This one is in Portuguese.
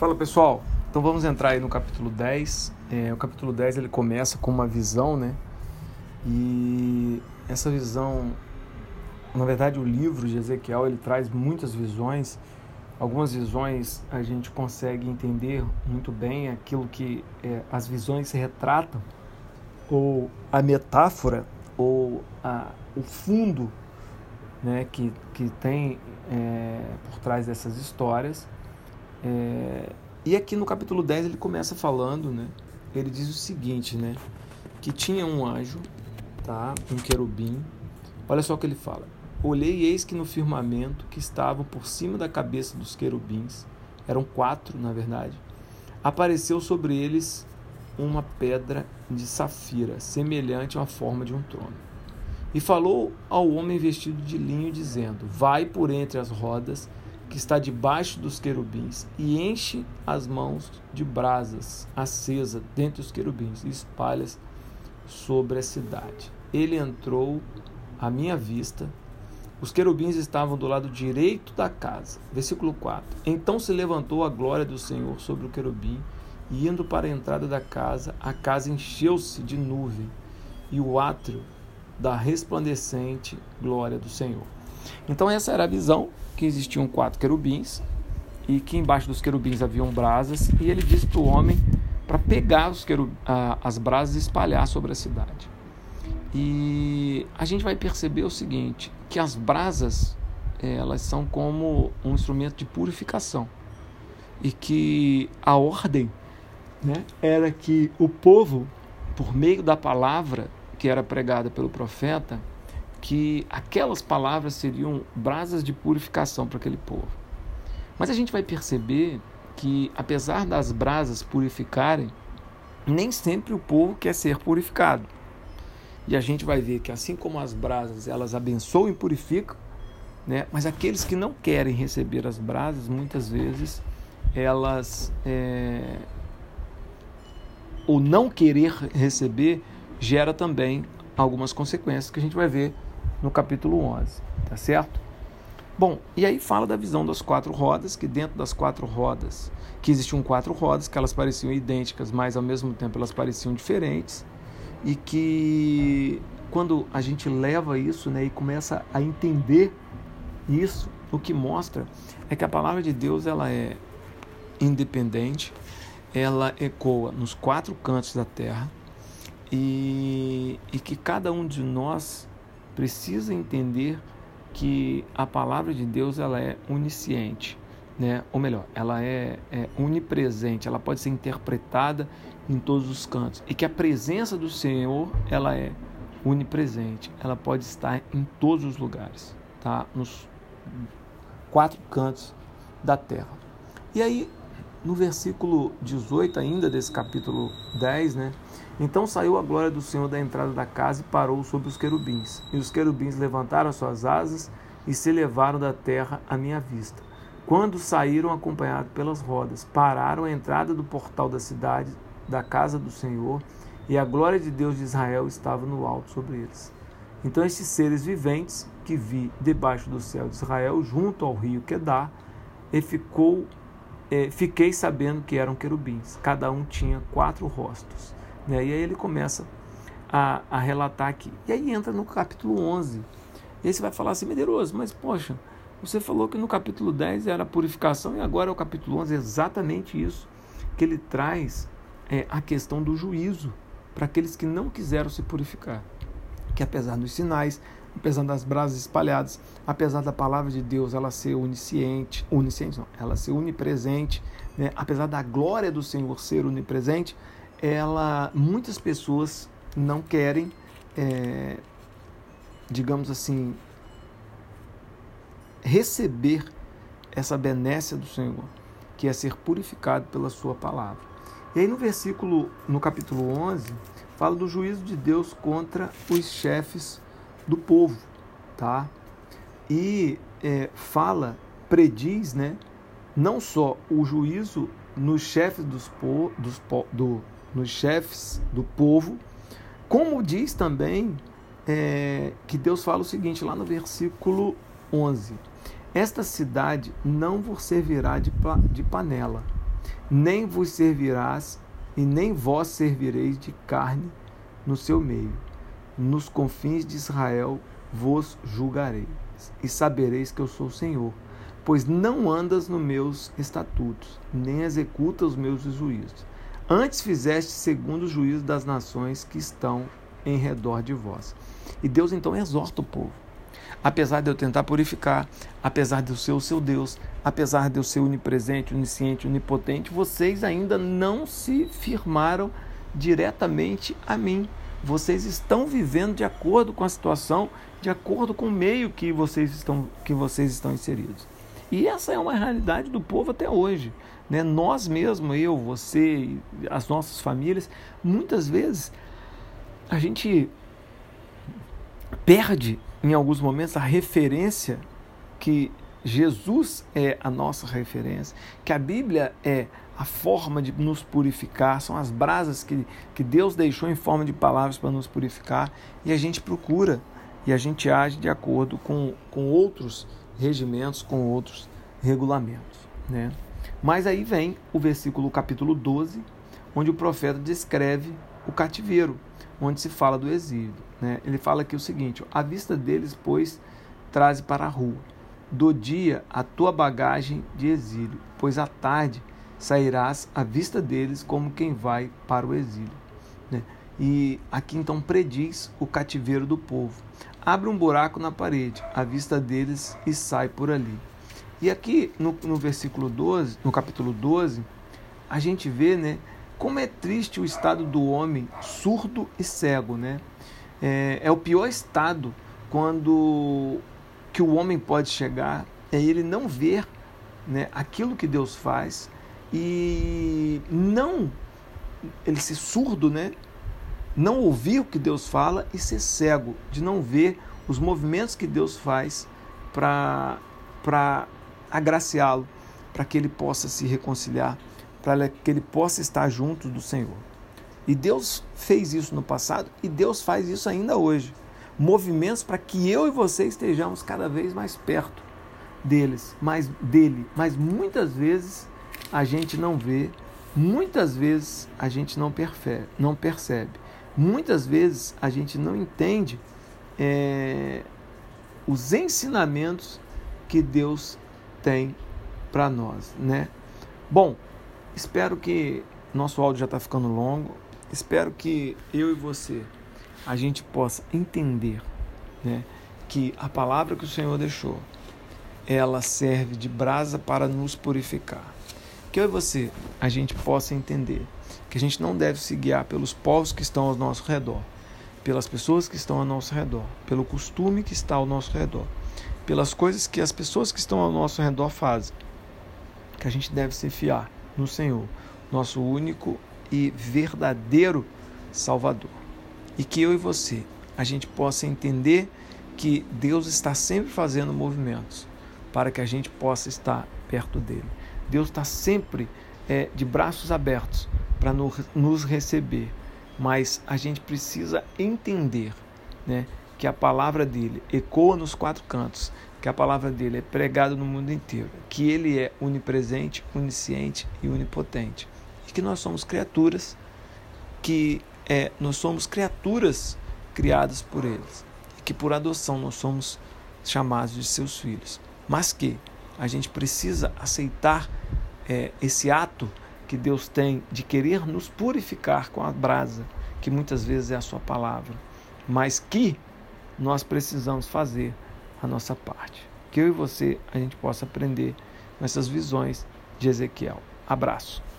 Fala pessoal, então vamos entrar aí no capítulo 10. É, o capítulo 10 ele começa com uma visão, né? E essa visão, na verdade, o livro de Ezequiel ele traz muitas visões. Algumas visões a gente consegue entender muito bem aquilo que é, as visões retratam, ou a metáfora, ou a, o fundo né, que, que tem é, por trás dessas histórias. É, e aqui no capítulo 10 ele começa falando, né? Ele diz o seguinte, né? Que tinha um anjo, tá? Um querubim. Olha só o que ele fala. Olhei e eis que no firmamento que estavam por cima da cabeça dos querubins, eram quatro, na verdade, apareceu sobre eles uma pedra de safira, semelhante à forma de um trono. E falou ao homem vestido de linho, dizendo: Vai por entre as rodas que está debaixo dos querubins e enche as mãos de brasas acesa dentre os querubins e espalhas sobre a cidade. Ele entrou à minha vista. Os querubins estavam do lado direito da casa. Versículo 4. Então se levantou a glória do Senhor sobre o querubim, e indo para a entrada da casa, a casa encheu-se de nuvem, e o átrio da resplandecente glória do Senhor. Então essa era a visão que existiam quatro querubins e que embaixo dos querubins haviam brasas e ele disse para o homem para pegar querub... as brasas e espalhar sobre a cidade. E a gente vai perceber o seguinte, que as brasas elas são como um instrumento de purificação e que a ordem né, era que o povo, por meio da palavra que era pregada pelo profeta, que aquelas palavras seriam brasas de purificação para aquele povo. Mas a gente vai perceber que, apesar das brasas purificarem, nem sempre o povo quer ser purificado. E a gente vai ver que, assim como as brasas elas abençoam e purificam, né? mas aqueles que não querem receber as brasas, muitas vezes, elas. É... O não querer receber gera também algumas consequências que a gente vai ver no capítulo 11, tá certo? Bom, e aí fala da visão das quatro rodas, que dentro das quatro rodas, que existiam quatro rodas, que elas pareciam idênticas, mas ao mesmo tempo elas pareciam diferentes, e que quando a gente leva isso né, e começa a entender isso, o que mostra é que a palavra de Deus ela é independente, ela ecoa nos quatro cantos da terra e, e que cada um de nós precisa entender que a palavra de Deus ela é onisciente, né? ou melhor, ela é, é onipresente, ela pode ser interpretada em todos os cantos e que a presença do Senhor ela é onipresente, ela pode estar em todos os lugares, tá? Nos quatro cantos da terra. E aí no versículo 18 ainda desse capítulo 10, né? Então saiu a glória do Senhor da entrada da casa e parou sobre os querubins. E os querubins levantaram suas asas e se elevaram da terra à minha vista. Quando saíram acompanhados pelas rodas, pararam à entrada do portal da cidade, da casa do Senhor, e a glória de Deus de Israel estava no alto sobre eles. Então estes seres viventes que vi debaixo do céu de Israel, junto ao rio Quedar, e ficou é, fiquei sabendo que eram querubins, cada um tinha quatro rostos. Né? E aí ele começa a, a relatar aqui. E aí entra no capítulo 11. E aí você vai falar assim, Medeiroso, mas poxa, você falou que no capítulo 10 era purificação e agora é o capítulo 11 é exatamente isso, que ele traz é, a questão do juízo para aqueles que não quiseram se purificar. Que apesar dos sinais, apesar das brasas espalhadas, apesar da palavra de Deus ela ser onisciente, onisciente não, ela ser onipresente, né? apesar da glória do Senhor ser onipresente, ela, muitas pessoas não querem, é, digamos assim, receber essa benécia do Senhor, que é ser purificado pela sua palavra. E aí no versículo, no capítulo 11, fala do juízo de Deus contra os chefes do povo, tá? E é, fala, prediz, né? Não só o juízo nos chefes dos, po, dos po, do, nos chefes do povo, como diz também é, que Deus fala o seguinte lá no versículo 11: Esta cidade não vos servirá de, de panela, nem vos servirás e nem vós servireis de carne no seu meio. Nos confins de Israel vos julgarei, e sabereis que eu sou o Senhor, pois não andas nos meus estatutos, nem executa os meus juízos. Antes fizeste segundo o juízo das nações que estão em redor de vós. E Deus então exorta o povo. Apesar de eu tentar purificar, apesar de eu ser o seu Deus, apesar de eu ser onipresente, onisciente, onipotente, vocês ainda não se firmaram diretamente a mim. Vocês estão vivendo de acordo com a situação, de acordo com o meio que vocês estão, que vocês estão inseridos. E essa é uma realidade do povo até hoje. Né? Nós mesmos, eu, você, as nossas famílias, muitas vezes a gente perde em alguns momentos a referência que Jesus é a nossa referência, que a Bíblia é a forma de nos purificar, são as brasas que, que Deus deixou em forma de palavras para nos purificar, e a gente procura e a gente age de acordo com, com outros regimentos, com outros regulamentos. Né? Mas aí vem o versículo capítulo 12, onde o profeta descreve o cativeiro, onde se fala do exílio. Né? Ele fala aqui o seguinte: a vista deles, pois, traze para a rua do dia a tua bagagem de exílio, pois à tarde sairás à vista deles como quem vai para o exílio. Né? E aqui então prediz o cativeiro do povo. Abre um buraco na parede, à vista deles, e sai por ali. E aqui no, no versículo 12, no capítulo 12, a gente vê né, como é triste o estado do homem surdo e cego. Né? É, é o pior estado quando que o homem pode chegar é ele não ver né, aquilo que Deus faz e não ele ser surdo, né? Não ouvir o que Deus fala e ser cego, de não ver os movimentos que Deus faz para agraciá-lo, para que ele possa se reconciliar, para que ele possa estar junto do Senhor. E Deus fez isso no passado e Deus faz isso ainda hoje movimentos para que eu e você estejamos cada vez mais perto deles, mais dele. Mas muitas vezes a gente não vê, muitas vezes a gente não percebe, não percebe. Muitas vezes a gente não entende é, os ensinamentos que Deus tem para nós, né? Bom, espero que nosso áudio já está ficando longo. Espero que eu e você a gente possa entender né, que a palavra que o Senhor deixou, ela serve de brasa para nos purificar. Que eu e você, a gente possa entender que a gente não deve se guiar pelos povos que estão ao nosso redor, pelas pessoas que estão ao nosso redor, pelo costume que está ao nosso redor, pelas coisas que as pessoas que estão ao nosso redor fazem. Que a gente deve se fiar no Senhor, nosso único e verdadeiro Salvador e que eu e você a gente possa entender que Deus está sempre fazendo movimentos para que a gente possa estar perto dele. Deus está sempre é, de braços abertos para nos receber, mas a gente precisa entender né, que a palavra dele ecoa nos quatro cantos, que a palavra dele é pregada no mundo inteiro, que ele é onipresente, onisciente e onipotente, e que nós somos criaturas que é, nós somos criaturas criadas por eles, e que por adoção nós somos chamados de seus filhos, mas que a gente precisa aceitar é, esse ato que Deus tem de querer nos purificar com a brasa, que muitas vezes é a sua palavra, mas que nós precisamos fazer a nossa parte. Que eu e você a gente possa aprender nessas visões de Ezequiel. Abraço.